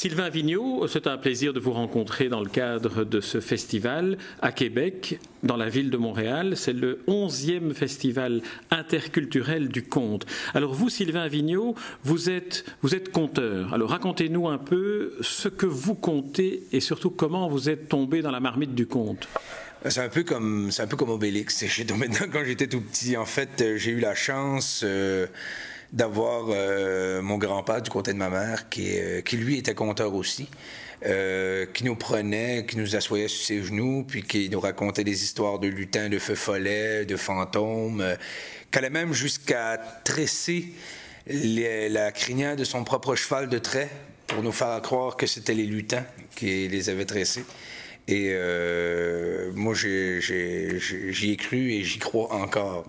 Sylvain Vigneault, c'est un plaisir de vous rencontrer dans le cadre de ce festival à Québec, dans la ville de Montréal. C'est le 11e festival interculturel du conte. Alors vous, Sylvain Vigneault, vous êtes, conteur. Alors racontez-nous un peu ce que vous comptez et surtout comment vous êtes tombé dans la marmite du conte. C'est un peu comme c'est un peu Obélix. Quand j'étais tout petit. En fait, j'ai eu la chance. Euh, d'avoir euh, mon grand-père du côté de ma mère, qui, euh, qui lui était conteur aussi, euh, qui nous prenait, qui nous assoyait sur ses genoux, puis qui nous racontait des histoires de lutins, de feux follets, de fantômes, qui allait même jusqu'à tresser la crinière de son propre cheval de trait pour nous faire croire que c'était les lutins qui les avaient tressés. Et moi, j'y ai cru et j'y crois encore,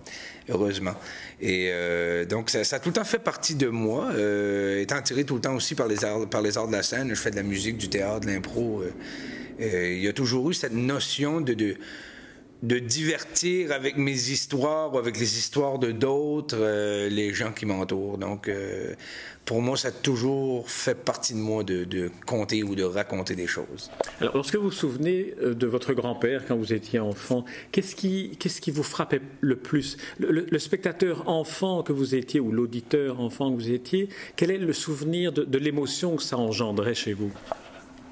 heureusement. Et euh, donc, ça, a tout le temps fait partie de moi, euh, étant tiré tout le temps aussi par les, arts, par les arts de la scène. Je fais de la musique, du théâtre, de l'impro. Euh, il y a toujours eu cette notion de, de, divertir avec mes histoires ou avec les histoires de d'autres, les gens qui m'entourent. Donc, pour moi, ça a toujours fait partie de moi de, de, compter ou de raconter des choses. Alors, lorsque vous vous souvenez euh, de votre grand-père quand vous étiez enfant, qu'est-ce qui, qu'est-ce qui vous frappait le plus? Le, spectateur enfant que vous étiez ou l'auditeur enfant que vous étiez, quel est le souvenir de, de l'émotion que ça engendrait chez vous?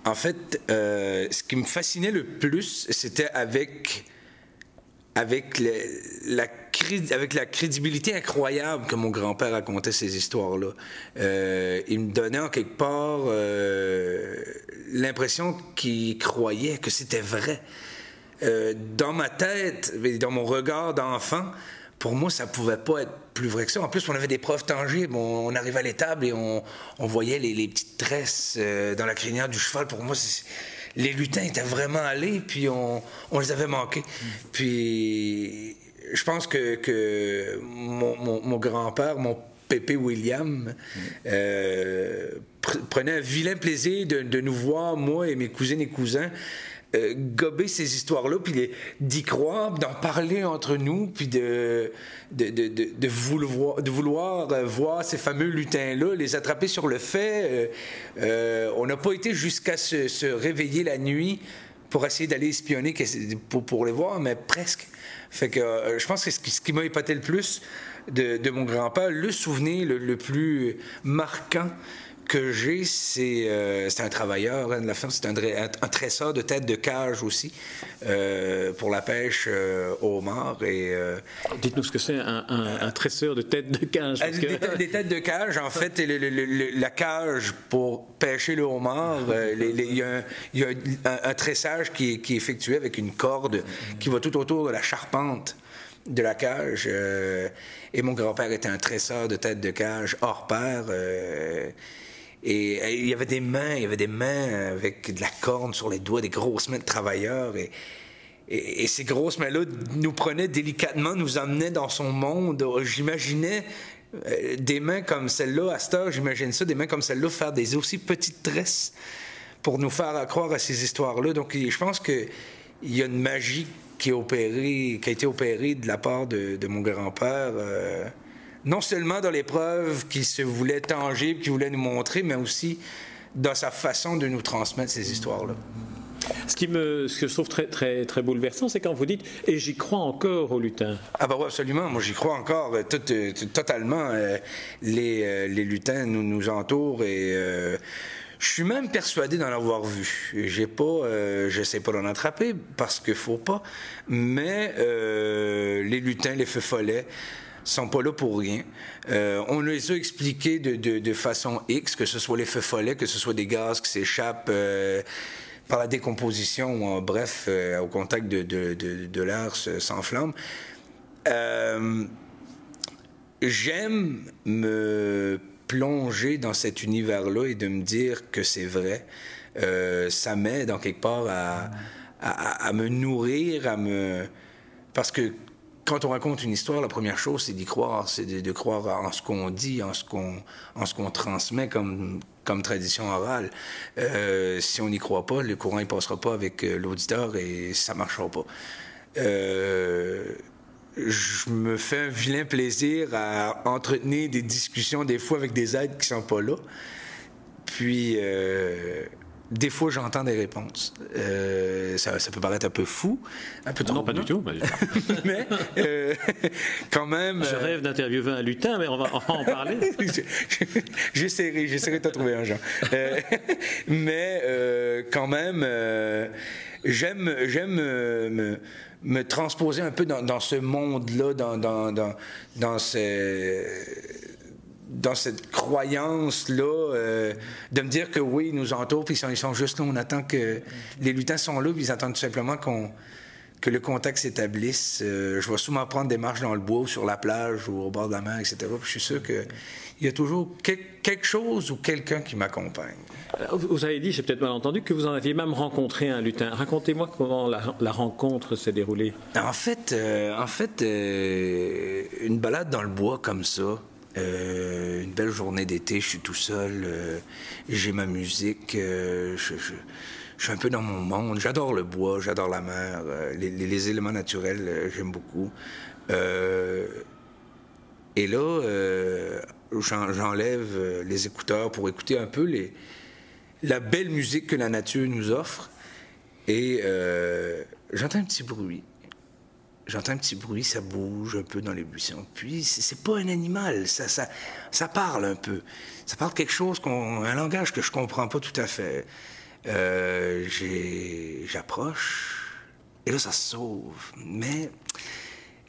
En fait, euh, ce qui me fascinait le plus, c'était avec avec, la, avec la crédibilité incroyable que mon grand-père racontait ces histoires-là. Euh, il me donnait en quelque part euh, l'impression qu'il croyait que c'était vrai. Euh, dans ma tête, dans mon regard d'enfant, pour moi, ça pouvait pas être plus vrai que ça. En plus, on avait des preuves tangibles. On, arrivait à l'étable et on, voyait les, les, petites tresses dans la crinière du cheval. Pour moi, c'est les lutins étaient vraiment allés, puis on, les avait manqués. Puis je pense que, mon, grand-père, mon Pépé William, euh, prenait un vilain plaisir de, nous voir, moi et mes cousines et cousins, euh, gober ces histoires-là, puis d'y croire, d'en parler entre nous, puis de, de, vouloir, de vouloir euh, voir ces fameux lutins-là, les attraper sur le fait. Euh, on n'a pas été jusqu'à se, réveiller la nuit pour essayer d'aller espionner pour, pour, les voir, mais presque. Fait que je pense que ce qui, m'a épaté le plus de, mon grand-père, le souvenir le plus marquant, que j'ai, c'est euh, un travailleur hein, de la ferme, c'est un, un, tresseur de tête de cage aussi euh, pour la pêche euh, au homard. Et, Dites-nous ce que c'est un, un, tresseur de tête de cage. Des, têtes de cage, en fait, la cage pour pêcher le homard, il y a, y a un, tressage qui est, qui est effectué avec une corde qui va tout autour de la charpente de la cage. et mon grand-père était un tresseur de tête de cage hors pair. Et il y avait des mains, il y avait des mains avec de la corne sur les doigts, des grosses mains de travailleurs. Et, ces grosses mains-là nous prenaient délicatement, nous emmenaient dans son monde. J'imaginais euh, des mains comme celle-là, à cette heure, j'imagine ça, des mains comme celle-là, faire des aussi petites tresses pour nous faire croire à ces histoires-là. Donc, je pense qu'il y a une magie qui, est opérée, qui a été opérée de la part de, mon grand-père. Euh, non seulement dans l'épreuve qui se voulait tangible, qui voulait nous montrer, mais aussi dans sa façon de nous transmettre ces histoires-là. Ce, qui me, ce que je trouve très, très, très bouleversant, c'est quand vous dites « et j'y crois encore au lutin ». Ah bah oui, absolument. Moi, j'y crois encore euh, euh, totalement. Euh, les, les, lutins nous, nous entourent et... je suis même persuadé d'en avoir vu. J'ai pas, je sais pas d'en attraper parce qu'il faut pas, mais les lutins, les feux follets, sont pas là pour rien. Euh, on les a expliqués de, de, façon X, que ce soit les feux follets, que ce soit des gaz qui s'échappent euh, par la décomposition ou en bref, euh, au contact de, de l'air s'enflamme. J'aime me plonger dans cet univers-là et de me dire que c'est vrai. ça m'aide en quelque part à, à, à, me nourrir, à me... Parce que quand on raconte une histoire, la première chose, c'est d'y croire, c'est de, croire en ce qu'on dit, en ce qu'on, en ce qu'on transmet comme, comme tradition orale. Euh, si on n'y croit pas, le courant ne passera pas avec euh, l'auditeur et ça marchera pas. Euh, je me fais un vilain plaisir à entretenir des discussions des fois avec des aides qui sont pas là. puis des fois, j'entends des réponses. Euh, ça, peut paraître un peu fou, un peu trop. Non, pas du tout. mais euh, quand même. Je euh, rêve d'interviewer un lutin, mais on va, en parler. j'essaierai, j'essaierai de trouver un genre. mais quand même, j'aime, j'aime me, me, transposer un peu dans, dans ce monde-là, dans, dans, dans, dans ces dans cette croyance-là, euh, de me dire que oui, ils nous entourent, puis ils sont, juste là, on attend que les lutins sont là, puis ils attendent tout simplement qu'on que le contact s'établisse. Euh, je vais souvent prendre des marches dans le bois, ou sur la plage, ou au bord de la mer, etc. Puis je suis sûr qu'il y a toujours quelque chose ou quelqu'un qui m'accompagne. Euh, vous avez dit, j'ai peut-être mal entendu, que vous en aviez même rencontré un lutin. Racontez-moi comment la, rencontre s'est déroulée. En fait, en fait une balade dans le bois comme ça, euh, une belle journée d'été, je suis tout seul, euh, j'ai ma musique, euh, je, suis un peu dans mon monde. J'adore le bois, j'adore la mer, les, éléments naturels, j'aime beaucoup. et là, j'enlève les écouteurs pour écouter un peu les, la belle musique que la nature nous offre. Et j'entends un petit bruit j'entends un petit bruit, ça bouge un peu dans les buissons. Puis c'est pas un animal, ça, ça, ça parle un peu. Ça parle quelque chose, un langage que je comprends pas tout à fait. Euh, j'approche et là ça se sauve. Mais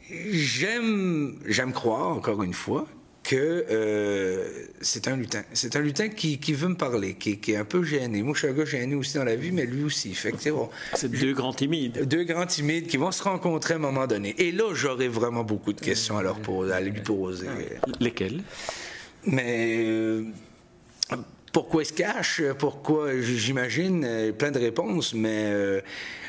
j'aime, j'aime croire encore une fois que euh, c'est un lutin. C'est un lutin qui, veut me parler, qui, est un peu gêné. Moi, je suis un gars gêné aussi dans la vie, mais lui aussi. Fait c'est deux grands timides. Deux grands timides qui vont se rencontrer à un moment donné. Et là, j'aurai vraiment beaucoup de questions à, leur poser, à lui poser. Lesquelles? Mais... Euh, pourquoi ils se cachent? Pourquoi, j'imagine, euh, plein de réponses, mais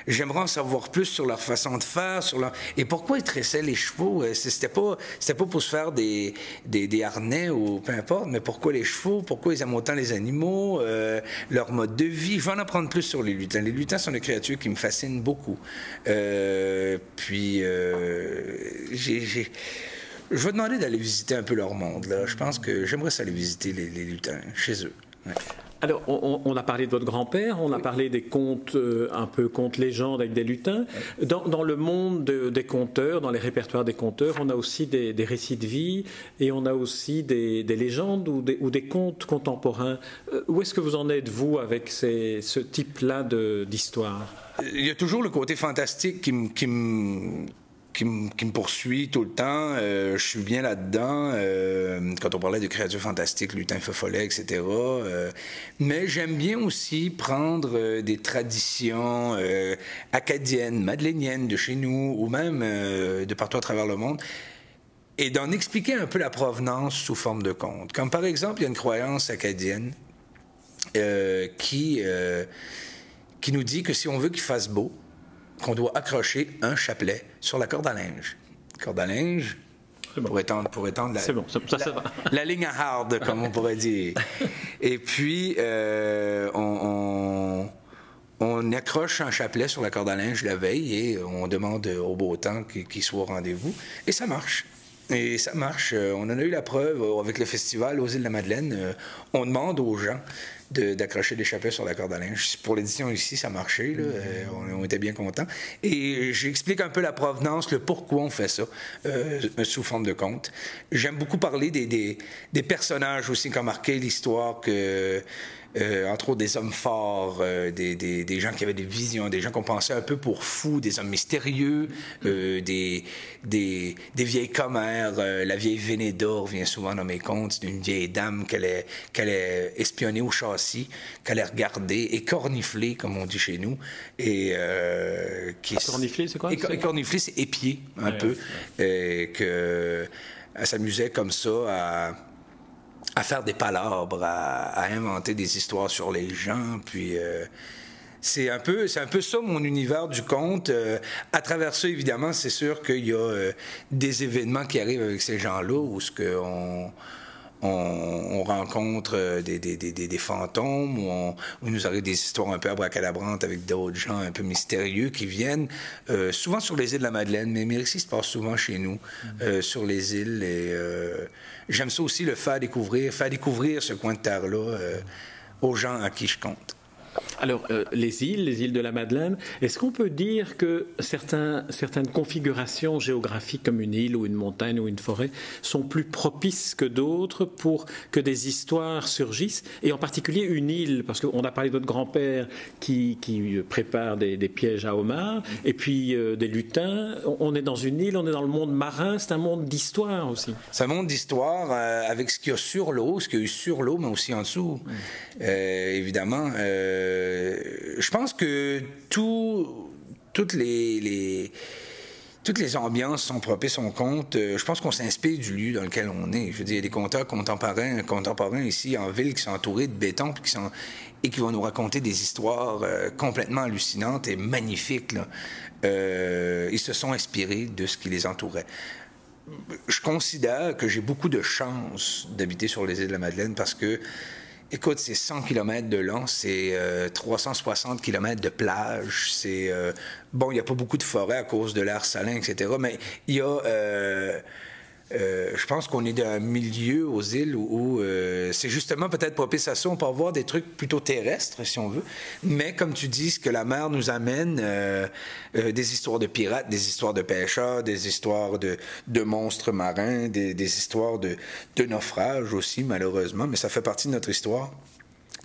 J'aimerais en savoir plus sur leur façon de faire, sur leur... et pourquoi ils tressaient les chevaux? Euh, c'était pas, c'était pas pour se faire des, des, harnais ou peu importe, mais pourquoi les chevaux, pourquoi ils aiment autant les animaux, euh, leur mode de vie? Je vais en apprendre plus sur les lutins. Les lutins sont des créatures qui me fascinent beaucoup. Euh, puis, j'ai, je vais demander d'aller visiter un peu leur monde. Là. Je pense que j'aimerais aller visiter les, lutins chez eux. Alors, on, a parlé de votre grand-père, on a parlé des contes, euh, un peu contes légendes avec des lutins. Dans, le monde des conteurs, dans les répertoires des conteurs, on a aussi des, récits de vie et on a aussi des, légendes ou des, contes contemporains. Euh, où est-ce que vous en êtes, vous, avec ce type-là d'histoire? Il y a toujours le côté fantastique qui qui me qui, me poursuit tout le temps. Euh, je suis bien là-dedans. Euh, quand on parlait de créatures fantastiques, lutins, feu follet, etc. Euh, mais j'aime bien aussi prendre des traditions acadiennes, madeleiniennes de chez nous, ou même de partout à travers le monde, et d'en expliquer un peu la provenance sous forme de conte. Comme par exemple, il y a une croyance acadienne qui, qui nous dit que si on veut qu'il fasse beau, qu'on doit accrocher un chapelet sur la corde à linge. Corde à linge, pour étendre, pour étendre la, bon, ça, ça, la, ligne à hard, comme on pourrait dire. Et puis, euh, on, on, accroche un chapelet sur la corde à linge la veille et on demande au beau temps qu'il soit au rendez-vous. Et ça marche. Et ça marche. Euh, on en a eu la preuve avec le festival aux îles de la Madeleine. Euh, on demande aux gens d'accrocher des chapelles sur la corde à linge. Pour l'édition ici, ça marchait. Là. Euh, on, était bien contents. Et j'explique un peu la provenance, le pourquoi on fait ça, euh, sous forme de conte. J'aime beaucoup parler des, des, des, personnages aussi qui ont marqué l'histoire que euh, entre autres des hommes forts, euh, des, des, des, gens qui avaient des visions, des gens qu'on pensait un peu pour fous, des hommes mystérieux, euh, des, des, des, vieilles commères. la vieille Vénéda vient souvent dans mes contes, c'est une vieille dame qu'elle est, qu'elle est espionnée au châssis, qu'elle est regardée et corniflée, comme on dit chez nous. Et, qui corniflée, c'est quoi? Et, corniflée, c'est épier, un peu. Et que, elle s'amusait comme ça à à faire des palabres, à, inventer des histoires sur les gens, puis euh, c'est un peu c'est un peu ça mon univers du conte. Euh, à travers ça, évidemment, c'est sûr qu'il y a euh, des événements qui arrivent avec ces gens-là où ce que on, on, rencontre des, des, des, des fantômes, où, on, où, il nous arrive des histoires un peu abracadabrantes avec d'autres gens un peu mystérieux qui viennent, souvent sur les îles de la Madeleine, mais Mérici se passe souvent chez nous, mm-hmm. sur les îles, et j'aime ça aussi le faire découvrir, faire découvrir ce coin de terre-là euh, aux gens à qui je compte. Alors, euh, les îles, les îles de la Madeleine, est-ce qu'on peut dire que certains, certaines configurations géographiques comme une île ou une montagne ou une forêt sont plus propices que d'autres pour que des histoires surgissent Et en particulier une île, parce qu'on a parlé de votre grand-père qui, qui, prépare des, pièges à homards, et puis euh, des lutins. On est dans une île, on est dans le monde marin, c'est un monde d'histoire aussi. C'est un monde d'histoire euh, avec ce qu'il y a sur l'eau, ce qu'il y a eu sur l'eau, mais aussi en dessous. évidemment. Euh, je pense que toutes les, ambiances sont propices au compte. Euh, je pense qu'on s'inspire du lieu dans lequel on est. Je veux dire, il y a des conteurs contemporains, ici en ville qui sont entourés de béton et qui vont nous raconter des histoires euh, complètement hallucinantes et magnifiques. ils se sont inspirés de ce qui les entourait. Je considère que j'ai beaucoup de chance d'habiter sur les îles de la Madeleine parce que Écoute, c'est 100 km de long, c'est 360 euh, km de plage, c'est... Euh, bon, il n'y a pas beaucoup de forêt à cause de l'air salin, etc., mais il y a... Euh, je pense qu'on est dans un milieu aux îles où, euh, c'est justement peut-être propice à ça. On peut avoir des trucs plutôt terrestres, si on veut. Mais comme tu dis, ce que la mer nous amène, euh, des histoires de pirates, des histoires de pêcheurs, des histoires de, monstres marins, des, des histoires de, de naufrages aussi, malheureusement. Mais ça fait partie de notre histoire.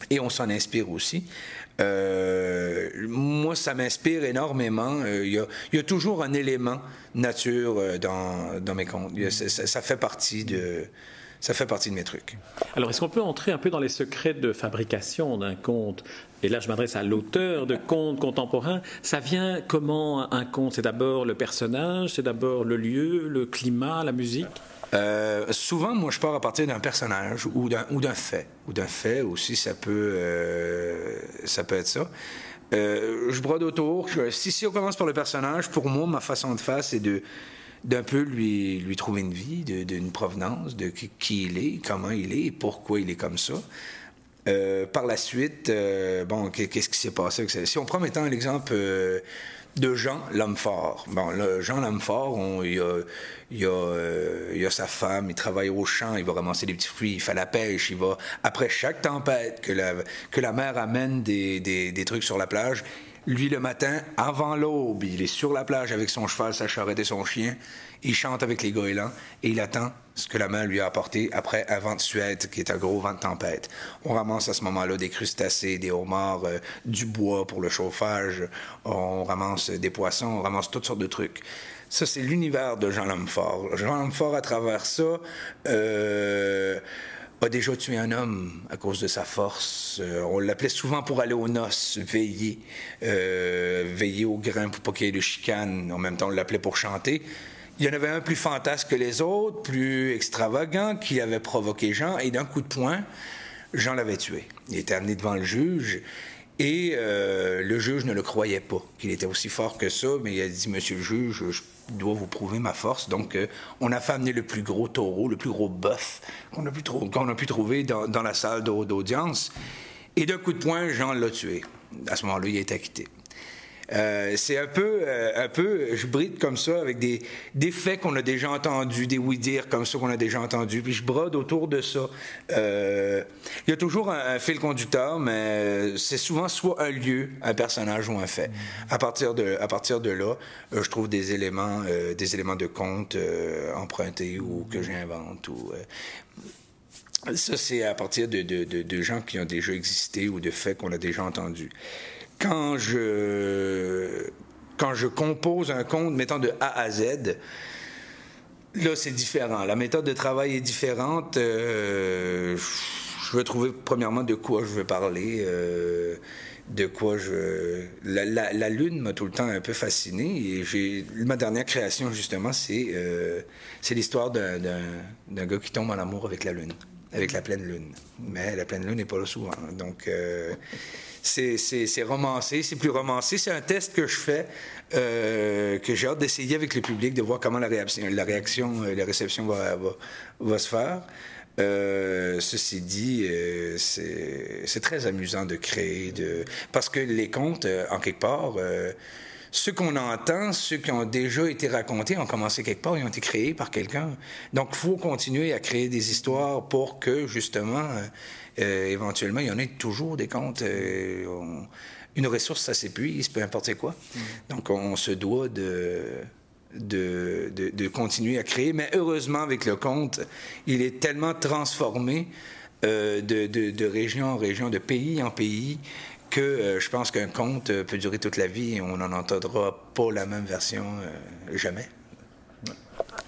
Et on s'en inspire aussi. Euh, moi, ça m'inspire énormément. Euh, il y, a, toujours un élément nature euh, dans, mes contes. Ça, fait partie de, ça fait partie de mes trucs. Alors, est-ce qu'on peut entrer un peu dans les secrets de fabrication d'un conte? Et là, je m'adresse à l'auteur de contes contemporains. Ça vient comment un conte? C'est d'abord le personnage, c'est d'abord le lieu, le climat, la musique? Euh, souvent, moi, je pars à partir d'un personnage ou d'un, ou d'un fait. Ou d'un fait aussi, ça peut, euh, ça peut être ça. Euh, je brode autour. si, si on commence par le personnage, pour moi, ma façon de faire, c'est de d'un peu lui, lui trouver une vie, d'une provenance, de qui, il est, comment il est, pourquoi il est comme ça. par la suite, bon, qu'est-ce qui s'est passé? Si on prend maintenant l'exemple de Jean l'homme fort. Bon, Jean l'homme fort, il, euh, a, sa femme, il travaille au champ, il va ramasser des petits fruits, il fait la pêche, il va, après chaque tempête que la, que la mer amène des, des, des trucs sur la plage, lui, le matin, avant l'aube, il est sur la plage avec son cheval, sa charrette et son chien. Il chante avec les goélands et il attend ce que la main lui a apporté après un vent de Suède, qui est un gros vent de tempête. On ramasse à ce moment-là des crustacés, des homards, euh, du bois pour le chauffage, on ramasse des poissons, on ramasse toutes sortes de trucs. Ça, c'est l'univers de Jean Lamfort. Jean Lamfort, à travers ça, euh, a déjà tué un homme à cause de sa force. Euh, on l'appelait souvent pour aller aux noces, veiller, euh, veiller au grain pour pas qu'il y ait de chicane. En même temps, on l'appelait pour chanter. Il y en avait un plus fantasque que les autres, plus extravagant, qui avait provoqué Jean, et d'un coup de poing, Jean l'avait tué. Il était amené devant le juge, et euh, le juge ne le croyait pas, qu'il était aussi fort que ça, mais il a dit, Monsieur le juge, je dois vous prouver ma force. Donc, euh, on a fait amener le plus gros taureau, le plus gros bœuf qu'on a, pu trouver dans, dans la salle d'audience. Et d'un coup de poing, Jean l'a tué. À ce moment-là, il été acquitté. Euh, c'est un peu, euh, un peu, je bride comme ça avec des, des faits qu'on a déjà entendus, des oui-dire comme ça qu'on a déjà entendus, puis je brode autour de ça. Euh, il y a toujours un, fil conducteur, mais c'est souvent soit un lieu, un personnage ou un fait. À partir de, à partir de là, je trouve des éléments, des éléments de conte empruntés ou que j'invente ou ça, c'est à partir de, de, de, gens qui ont déjà existé ou de faits qu'on a déjà entendus quand je, quand je compose un compte mettant de A à Z, là, c'est différent. La méthode de travail est différente. Euh, je veux trouver, premièrement, de quoi je veux parler. Euh, de quoi je. La, Lune m'a tout le temps un peu fasciné. Et. Ma dernière création, justement, c'est, euh, l'histoire d'un, d'un, gars qui tombe en amour avec la Lune, avec la pleine Lune. Mais la pleine Lune n'est pas là souvent. Donc c'est romancé, c'est plus romancé. C'est un test que je fais, euh, que j'ai hâte d'essayer avec le public, de voir comment la réaction, euh, la réception va, se faire. Euh, ceci dit, c'est très amusant de créer, parce que les contes, en quelque part, ceux qu'on entend, ceux qui ont déjà été racontés, ont commencé quelque part, ils ont été créés par quelqu'un. Donc, il faut continuer à créer des histoires pour que, justement, euh, euh, éventuellement, il y en ait toujours des contes. Euh, une ressource, ça s'épuise, peu importe quoi. Mm. Donc, on, se doit de, de, de, continuer à créer. Mais heureusement, avec le conte, il est tellement transformé de, de, région en région, de pays en pays, que euh, je pense qu'un conte euh, peut durer toute la vie et on n'en entendra pas la même version euh, jamais.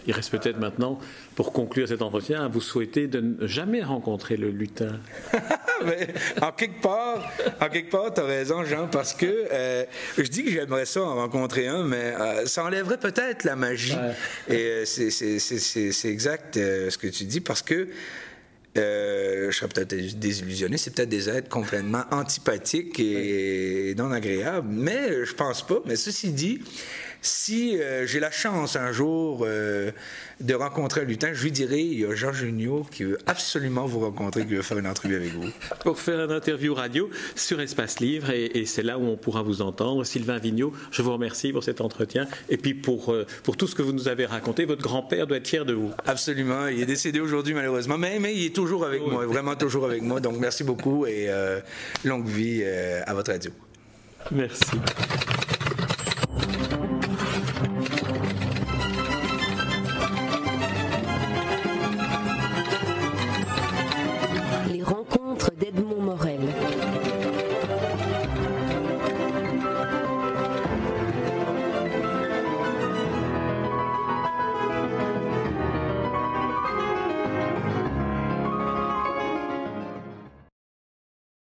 Il reste peut-être maintenant, pour conclure cet entretien, à vous souhaiter de ne jamais rencontrer le lutin. en quelque part, en quelque part, tu as raison, Jean, parce que je dis que j'aimerais ça en rencontrer un, mais ça enlèverait peut-être la magie. Et c'est exact ce que tu dis, parce que euh, je serais peut-être désillusionné. C'est peut-être des êtres complètement antipathiques et non agréables, mais je pense pas. Mais ceci dit, si euh, j'ai la chance un jour euh, de rencontrer un lutin, je lui dirai il y a Jean Junio qui veut absolument vous rencontrer, qui veut faire une entrevue avec vous. Pour faire une interview radio sur Espace Livre, et, c'est là où on pourra vous entendre. Sylvain Vigneault, je vous remercie pour cet entretien et puis pour, euh, pour tout ce que vous nous avez raconté. Votre grand-père doit être fier de vous. Absolument. Il est décédé aujourd'hui, malheureusement, mais, mais il est toujours avec moi, vraiment toujours avec moi. Donc merci beaucoup et longue vie à votre radio. Merci.